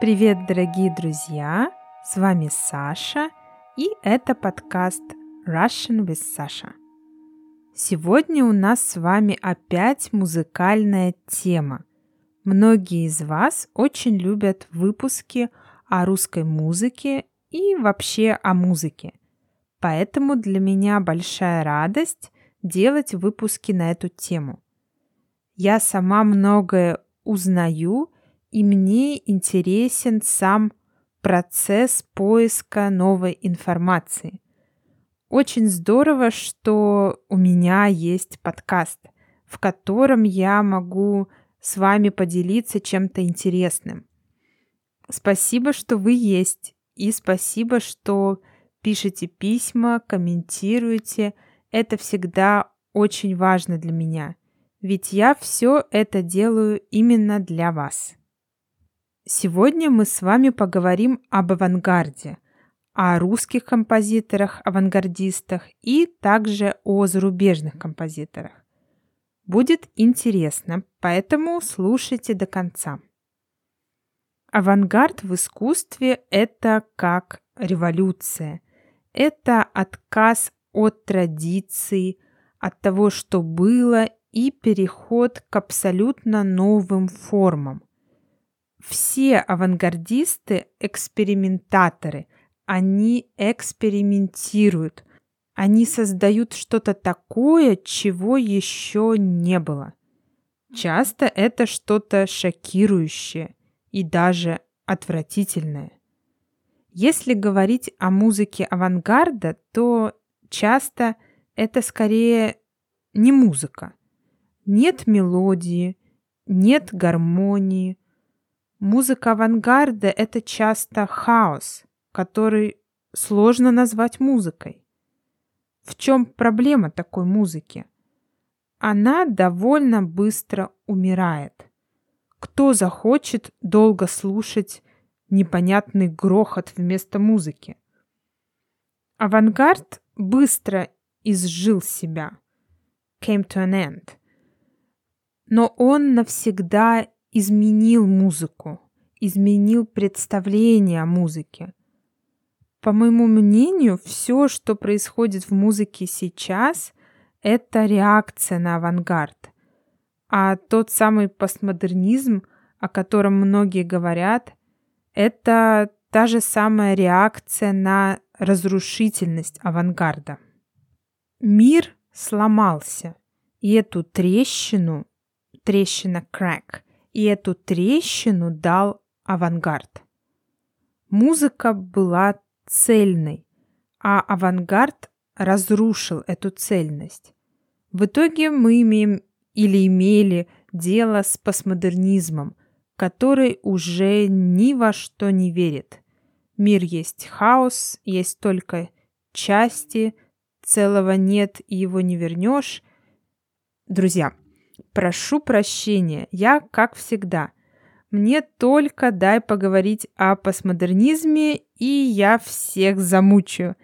Привет, дорогие друзья! С вами Саша, и это подкаст Russian with Sasha. Сегодня у нас с вами опять музыкальная тема. Многие из вас очень любят выпуски о русской музыке и вообще о музыке. Поэтому для меня большая радость делать выпуски на эту тему. Я сама многое узнаю и мне интересен сам процесс поиска новой информации. Очень здорово, что у меня есть подкаст, в котором я могу с вами поделиться чем-то интересным. Спасибо, что вы есть, и спасибо, что пишете письма, комментируете. Это всегда очень важно для меня, ведь я все это делаю именно для вас. Сегодня мы с вами поговорим об авангарде, о русских композиторах-авангардистах и также о зарубежных композиторах. Будет интересно, поэтому слушайте до конца. Авангард в искусстве – это как революция. Это отказ от традиций, от того, что было, и переход к абсолютно новым формам все авангардисты экспериментаторы, они экспериментируют, они создают что-то такое, чего еще не было. Часто это что-то шокирующее и даже отвратительное. Если говорить о музыке авангарда, то часто это скорее не музыка. Нет мелодии, нет гармонии, Музыка авангарда — это часто хаос, который сложно назвать музыкой. В чем проблема такой музыки? Она довольно быстро умирает. Кто захочет долго слушать непонятный грохот вместо музыки? Авангард быстро изжил себя, came to an end. Но он навсегда изменил музыку, изменил представление о музыке. По моему мнению, все, что происходит в музыке сейчас, это реакция на авангард. А тот самый постмодернизм, о котором многие говорят, это та же самая реакция на разрушительность авангарда. Мир сломался, и эту трещину, трещина crack, и эту трещину дал авангард. Музыка была цельной, а авангард разрушил эту цельность. В итоге мы имеем или имели дело с постмодернизмом, который уже ни во что не верит. Мир есть хаос, есть только части, целого нет и его не вернешь. Друзья, Прошу прощения, я как всегда. Мне только дай поговорить о постмодернизме, и я всех замучаю.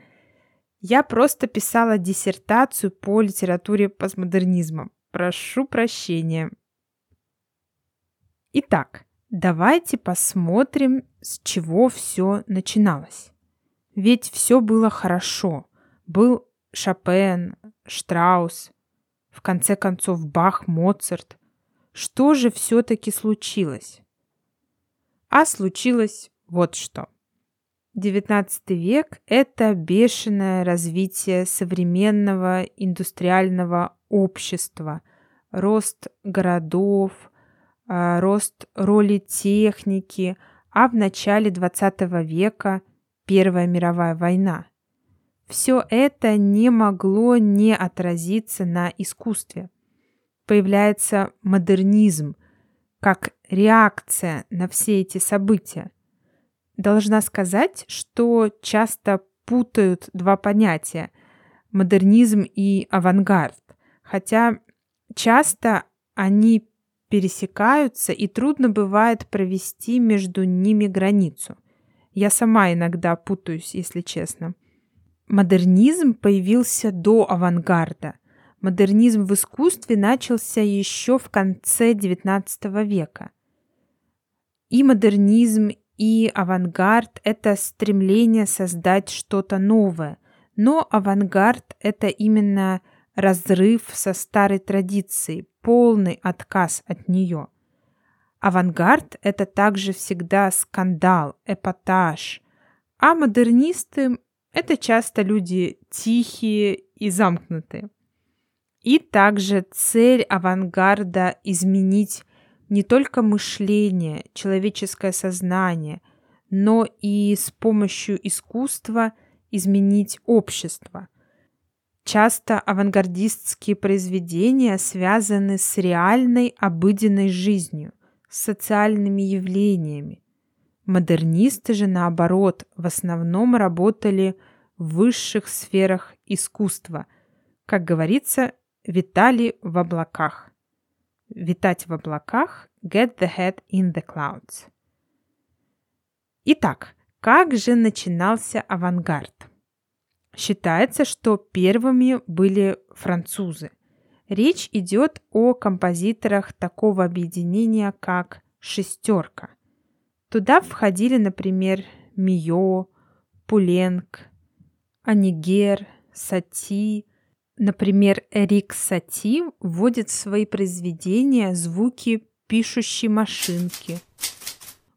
Я просто писала диссертацию по литературе постмодернизма. Прошу прощения. Итак, давайте посмотрим, с чего все начиналось. Ведь все было хорошо. Был Шопен, Штраус, в конце концов, Бах, Моцарт. Что же все-таки случилось? А случилось вот что. XIX век – это бешеное развитие современного индустриального общества, рост городов, а, рост роли техники, а в начале XX века – Первая мировая война – все это не могло не отразиться на искусстве. Появляется модернизм как реакция на все эти события. Должна сказать, что часто путают два понятия – модернизм и авангард, хотя часто они пересекаются и трудно бывает провести между ними границу. Я сама иногда путаюсь, если честно. Модернизм появился до авангарда. Модернизм в искусстве начался еще в конце XIX века. И модернизм, и авангард — это стремление создать что-то новое. Но авангард — это именно разрыв со старой традицией, полный отказ от нее. Авангард — это также всегда скандал, эпатаж. А модернисты — это часто люди тихие и замкнутые. И также цель авангарда — изменить не только мышление, человеческое сознание, но и с помощью искусства изменить общество. Часто авангардистские произведения связаны с реальной обыденной жизнью, с социальными явлениями. Модернисты же, наоборот, в основном работали в высших сферах искусства, как говорится, витали в облаках. Витать в облаках – get the head in the clouds. Итак, как же начинался авангард? Считается, что первыми были французы. Речь идет о композиторах такого объединения, как «шестерка». Туда входили, например, Мио, Пуленк, Анигер, Сати, Например, Эрик Сати вводит в свои произведения звуки пишущей машинки,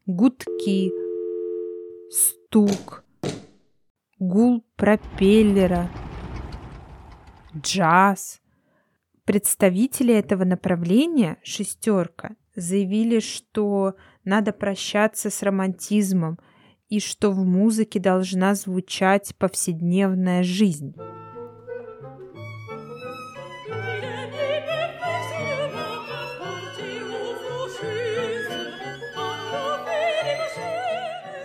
гудки, стук, гул пропеллера, джаз. Представители этого направления, шестерка, заявили, что надо прощаться с романтизмом и что в музыке должна звучать повседневная жизнь.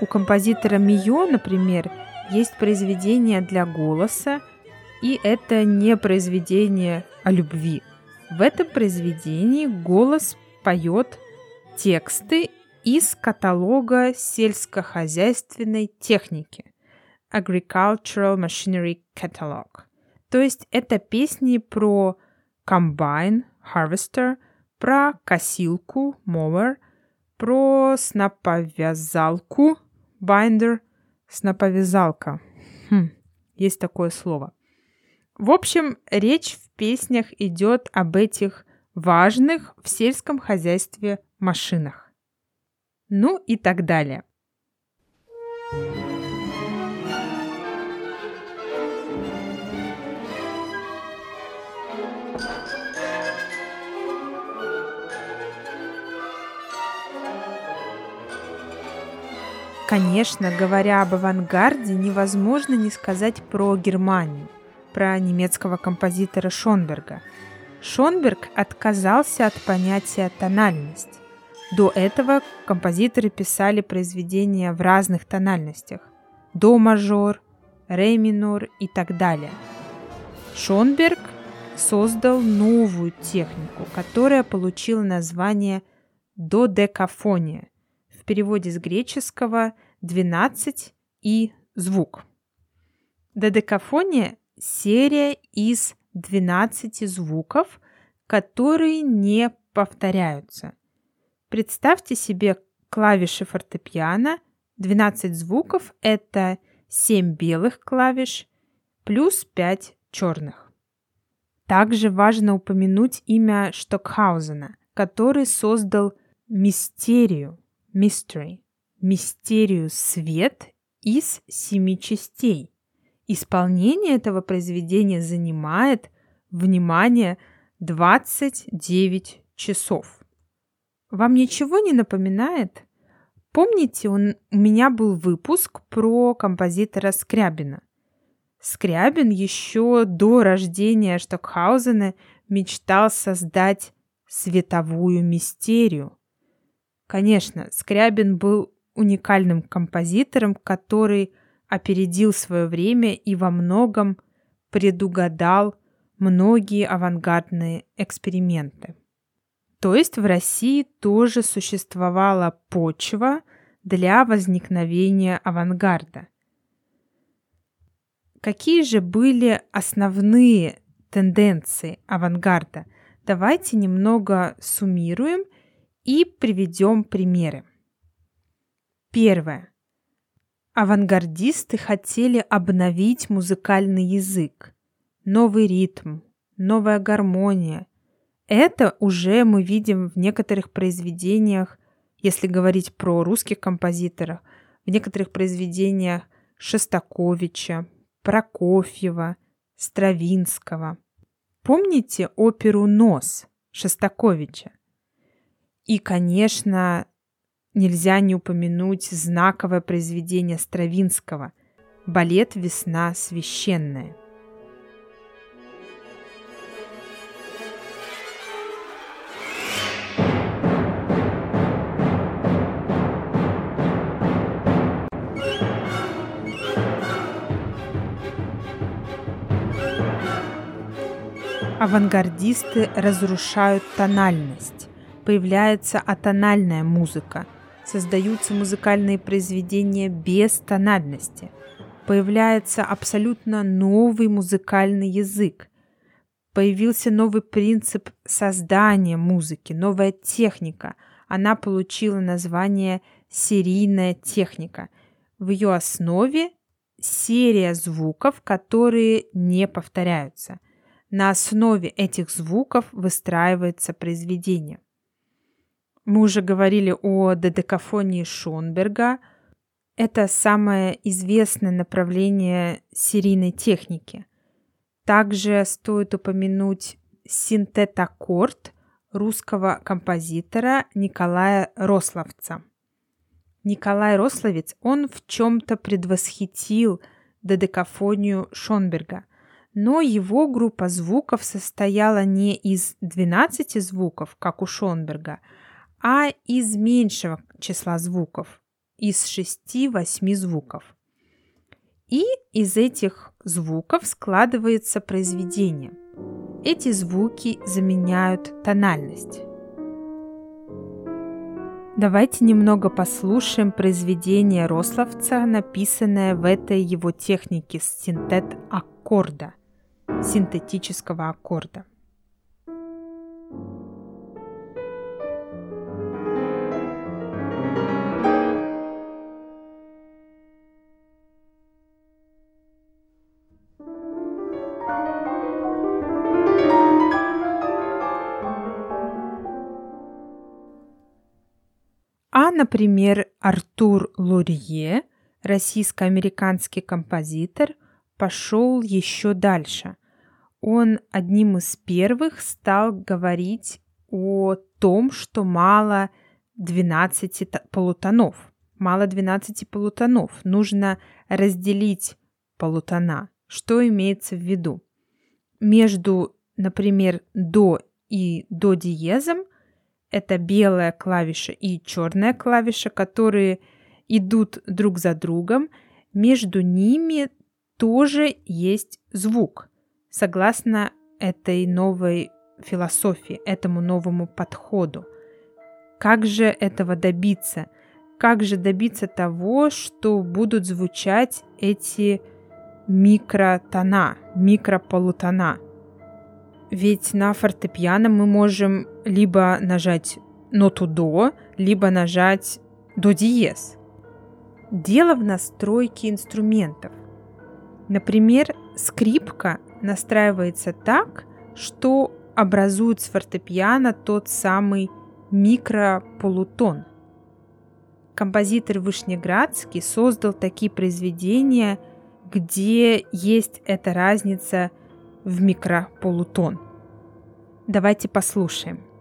У композитора Мио, например, есть произведение для голоса, и это не произведение о любви. В этом произведении голос поет тексты из каталога сельскохозяйственной техники Agricultural Machinery Catalog. То есть это песни про комбайн, harvester, про косилку, mower, про сноповязалку, Binder – сноповязалка. Хм, есть такое слово. В общем, речь в песнях идет об этих важных в сельском хозяйстве машинах. Ну и так далее. Конечно, говоря об авангарде, невозможно не сказать про Германию, про немецкого композитора Шонберга. Шонберг отказался от понятия тональность. До этого композиторы писали произведения в разных тональностях – до мажор, ре минор и так далее. Шонберг создал новую технику, которая получила название додекафония, в переводе с греческого 12 и звук. Додекафония – серия из 12 звуков, которые не повторяются. Представьте себе клавиши фортепиано. 12 звуков – это 7 белых клавиш плюс 5 черных. Также важно упомянуть имя Штокхаузена, который создал мистерию mystery, мистерию свет из семи частей. Исполнение этого произведения занимает, внимание, 29 часов. Вам ничего не напоминает? Помните, он, у меня был выпуск про композитора Скрябина. Скрябин еще до рождения Штокхаузена мечтал создать световую мистерию – Конечно, Скрябин был уникальным композитором, который опередил свое время и во многом предугадал многие авангардные эксперименты. То есть в России тоже существовала почва для возникновения авангарда. Какие же были основные тенденции авангарда? Давайте немного суммируем и приведем примеры. Первое. Авангардисты хотели обновить музыкальный язык. Новый ритм, новая гармония. Это уже мы видим в некоторых произведениях, если говорить про русских композиторов, в некоторых произведениях Шостаковича, Прокофьева, Стравинского. Помните оперу «Нос» Шостаковича? И, конечно, нельзя не упомянуть знаковое произведение Стравинского «Балет «Весна священная». Авангардисты разрушают тональность. Появляется атональная музыка. Создаются музыкальные произведения без тональности. Появляется абсолютно новый музыкальный язык. Появился новый принцип создания музыки, новая техника. Она получила название серийная техника. В ее основе серия звуков, которые не повторяются – на основе этих звуков выстраивается произведение. Мы уже говорили о додекафонии Шонберга. Это самое известное направление серийной техники. Также стоит упомянуть синтетаккорд русского композитора Николая Рословца. Николай Рословец, он в чем-то предвосхитил додекафонию Шонберга – но его группа звуков состояла не из 12 звуков, как у Шонберга, а из меньшего числа звуков, из 6-8 звуков. И из этих звуков складывается произведение. Эти звуки заменяют тональность. Давайте немного послушаем произведение Рословца, написанное в этой его технике синтет аккорда – синтетического аккорда. А, например, Артур Лурье, российско-американский композитор, пошел еще дальше. Он одним из первых стал говорить о том, что мало 12 полутонов. Мало 12 полутонов. Нужно разделить полутона. Что имеется в виду? Между, например, до и до диезом это белая клавиша и черная клавиша, которые идут друг за другом. Между ними тоже есть звук. Согласно этой новой философии, этому новому подходу. Как же этого добиться? Как же добиться того, что будут звучать эти микротона, микрополутона? Ведь на фортепиано мы можем либо нажать ноту до, либо нажать до диез. Дело в настройке инструментов. Например, скрипка настраивается так, что образует с фортепиано тот самый микрополутон. Композитор Вышнеградский создал такие произведения, где есть эта разница в микрополутон. Давайте послушаем.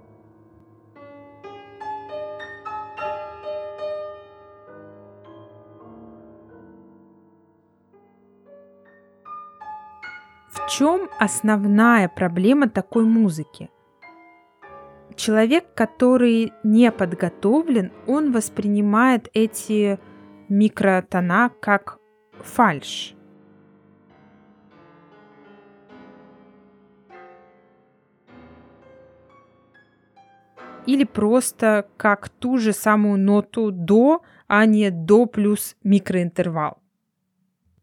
Чем основная проблема такой музыки? Человек, который не подготовлен, он воспринимает эти микротона как фальш. Или просто как ту же самую ноту до, а не до плюс микроинтервал.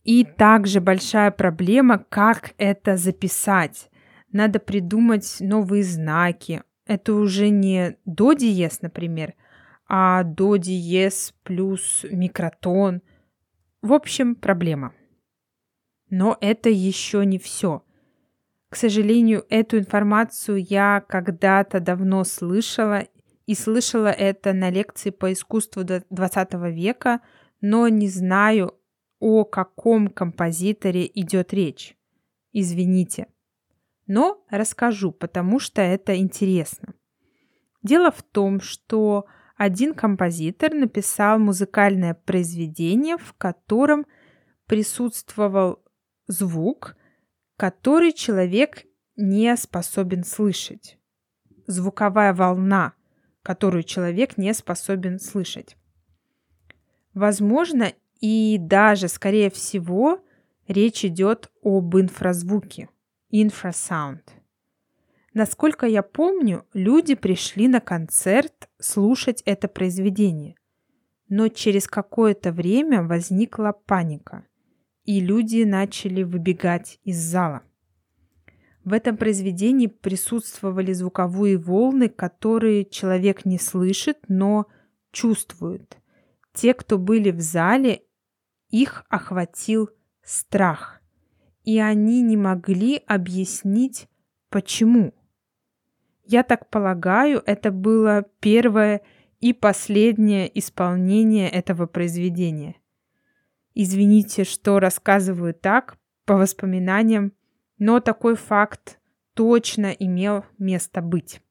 И также большая проблема, как это записать. Надо придумать новые знаки. Это уже не до диез, например, а до диез плюс микротон. В общем, проблема. Но это еще не все. К сожалению, эту информацию я когда-то давно слышала и слышала это на лекции по искусству 20 века, но не знаю, о каком композиторе идет речь. Извините. Но расскажу, потому что это интересно. Дело в том, что один композитор написал музыкальное произведение, в котором присутствовал звук, который человек не способен слышать. Звуковая волна, которую человек не способен слышать. Возможно, и даже, скорее всего, речь идет об инфразвуке, инфрасаунд. Насколько я помню, люди пришли на концерт слушать это произведение. Но через какое-то время возникла паника, и люди начали выбегать из зала. В этом произведении присутствовали звуковые волны, которые человек не слышит, но чувствует. Те, кто были в зале, их охватил страх, и они не могли объяснить, почему. Я так полагаю, это было первое и последнее исполнение этого произведения. Извините, что рассказываю так, по воспоминаниям, но такой факт точно имел место быть.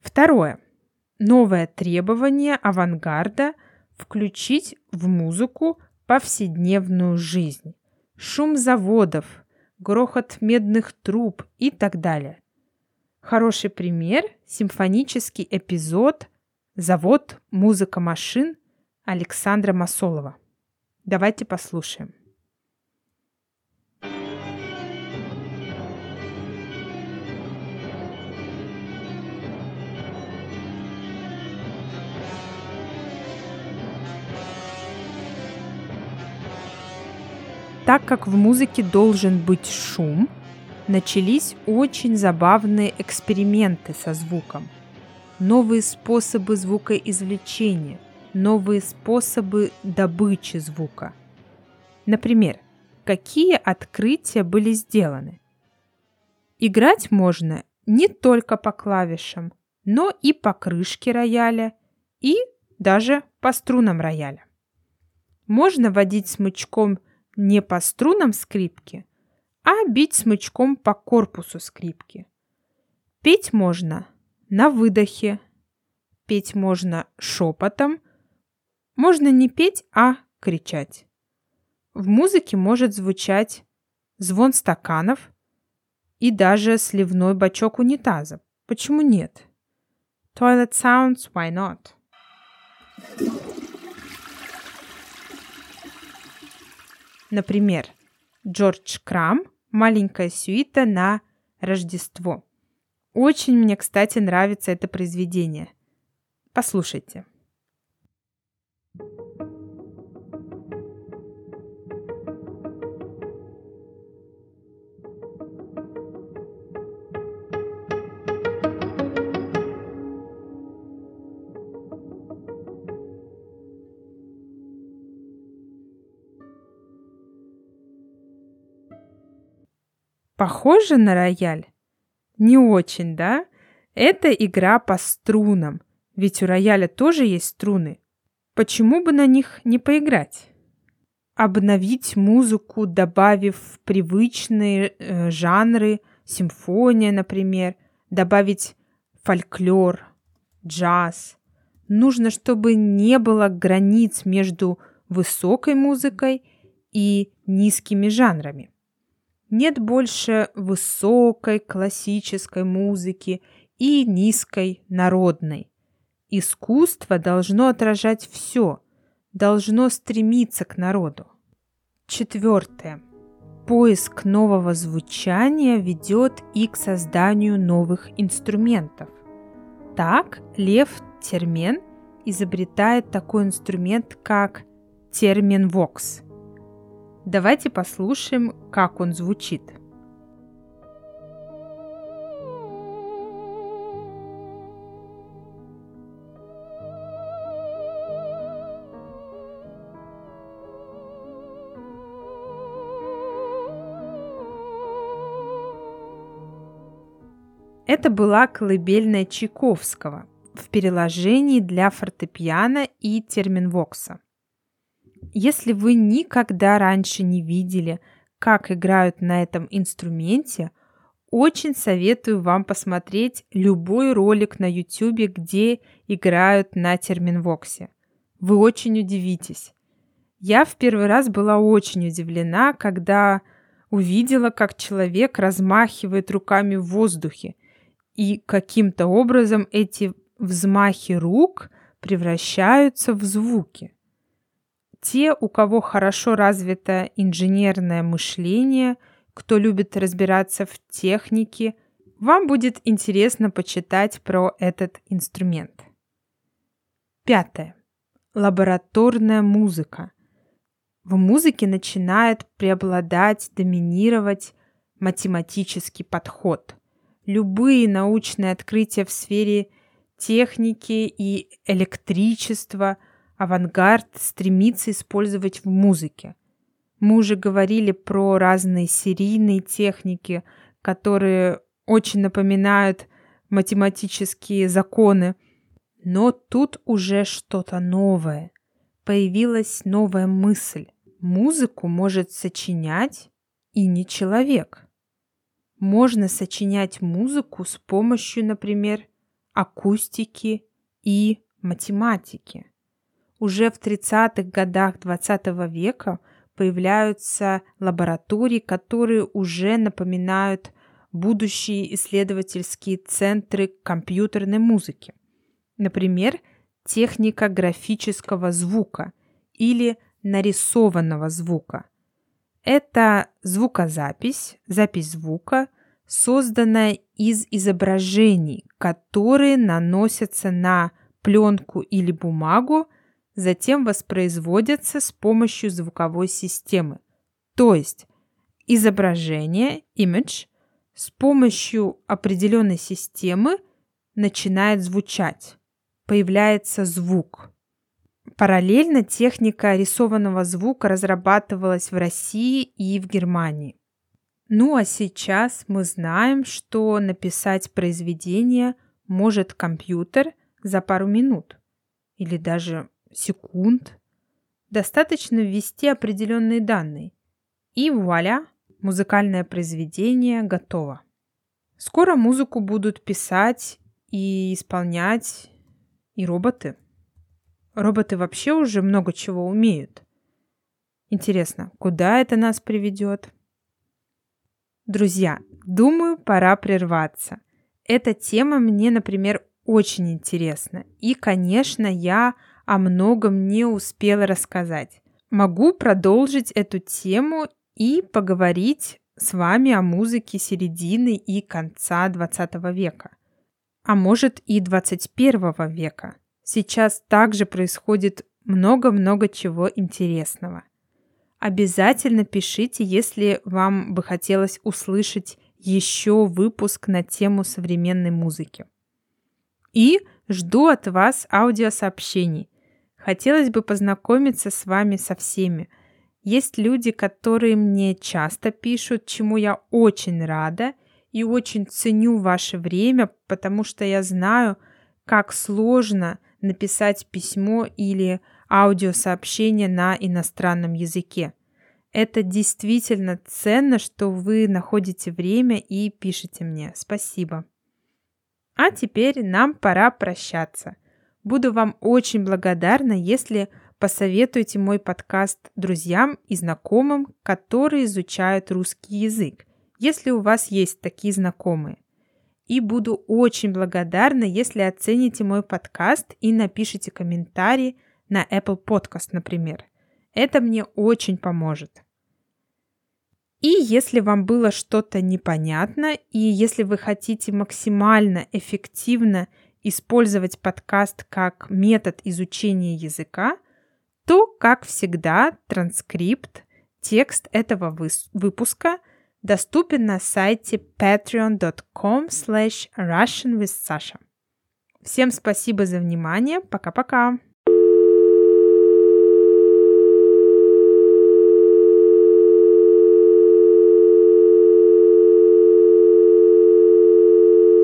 Второе. Новое требование авангарда включить в музыку повседневную жизнь. Шум заводов, грохот медных труб и так далее. Хороший пример – симфонический эпизод «Завод. Музыка машин» Александра Масолова. Давайте послушаем. Так как в музыке должен быть шум, начались очень забавные эксперименты со звуком. Новые способы звукоизвлечения, новые способы добычи звука. Например, какие открытия были сделаны? Играть можно не только по клавишам, но и по крышке рояля и даже по струнам рояля. Можно водить смычком – не по струнам скрипки, а бить смычком по корпусу скрипки. Петь можно на выдохе, петь можно шепотом, можно не петь, а кричать. В музыке может звучать звон стаканов и даже сливной бачок унитаза. Почему нет? Toilet sounds, why not? Например, Джордж Крам «Маленькая сюита на Рождество». Очень мне, кстати, нравится это произведение. Послушайте. Похоже на рояль? Не очень, да? Это игра по струнам, ведь у рояля тоже есть струны. Почему бы на них не поиграть? Обновить музыку, добавив привычные э, жанры, симфония, например, добавить фольклор, джаз. Нужно, чтобы не было границ между высокой музыкой и низкими жанрами. Нет больше высокой классической музыки и низкой народной. Искусство должно отражать все, должно стремиться к народу. Четвертое. Поиск нового звучания ведет и к созданию новых инструментов. Так Лев Термен изобретает такой инструмент, как термин вокс – Давайте послушаем, как он звучит. Это была колыбельная Чайковского в переложении для фортепиано и терминвокса – если вы никогда раньше не видели, как играют на этом инструменте, очень советую вам посмотреть любой ролик на YouTube, где играют на терминвоксе. Вы очень удивитесь. Я в первый раз была очень удивлена, когда увидела, как человек размахивает руками в воздухе, и каким-то образом эти взмахи рук превращаются в звуки. Те, у кого хорошо развито инженерное мышление, кто любит разбираться в технике, вам будет интересно почитать про этот инструмент. Пятое. Лабораторная музыка. В музыке начинает преобладать, доминировать математический подход. Любые научные открытия в сфере техники и электричества авангард стремится использовать в музыке. Мы уже говорили про разные серийные техники, которые очень напоминают математические законы. Но тут уже что-то новое. Появилась новая мысль. Музыку может сочинять и не человек. Можно сочинять музыку с помощью, например, акустики и математики. Уже в 30-х годах 20 века появляются лаборатории, которые уже напоминают будущие исследовательские центры компьютерной музыки. Например, техника графического звука или нарисованного звука. Это звукозапись, запись звука, созданная из изображений, которые наносятся на пленку или бумагу, затем воспроизводятся с помощью звуковой системы. То есть изображение, image, с помощью определенной системы начинает звучать. Появляется звук. Параллельно техника рисованного звука разрабатывалась в России и в Германии. Ну а сейчас мы знаем, что написать произведение может компьютер за пару минут или даже секунд. Достаточно ввести определенные данные. И вуаля, музыкальное произведение готово. Скоро музыку будут писать и исполнять и роботы. Роботы вообще уже много чего умеют. Интересно, куда это нас приведет? Друзья, думаю, пора прерваться. Эта тема мне, например, очень интересна. И, конечно, я о многом не успела рассказать. Могу продолжить эту тему и поговорить с вами о музыке середины и конца 20 века. А может и 21 века. Сейчас также происходит много-много чего интересного. Обязательно пишите, если вам бы хотелось услышать еще выпуск на тему современной музыки. И жду от вас аудиосообщений. Хотелось бы познакомиться с вами со всеми. Есть люди, которые мне часто пишут, чему я очень рада и очень ценю ваше время, потому что я знаю, как сложно – написать письмо или аудиосообщение на иностранном языке. Это действительно ценно, что вы находите время и пишете мне. Спасибо. А теперь нам пора прощаться. Буду вам очень благодарна, если посоветуете мой подкаст друзьям и знакомым, которые изучают русский язык, если у вас есть такие знакомые. И буду очень благодарна, если оцените мой подкаст и напишите комментарий на Apple Podcast, например. Это мне очень поможет. И если вам было что-то непонятно, и если вы хотите максимально эффективно использовать подкаст как метод изучения языка, то, как всегда, транскрипт, текст этого выпуска – доступен на сайте patreon.com slash russianwithsasha. Всем спасибо за внимание. Пока-пока.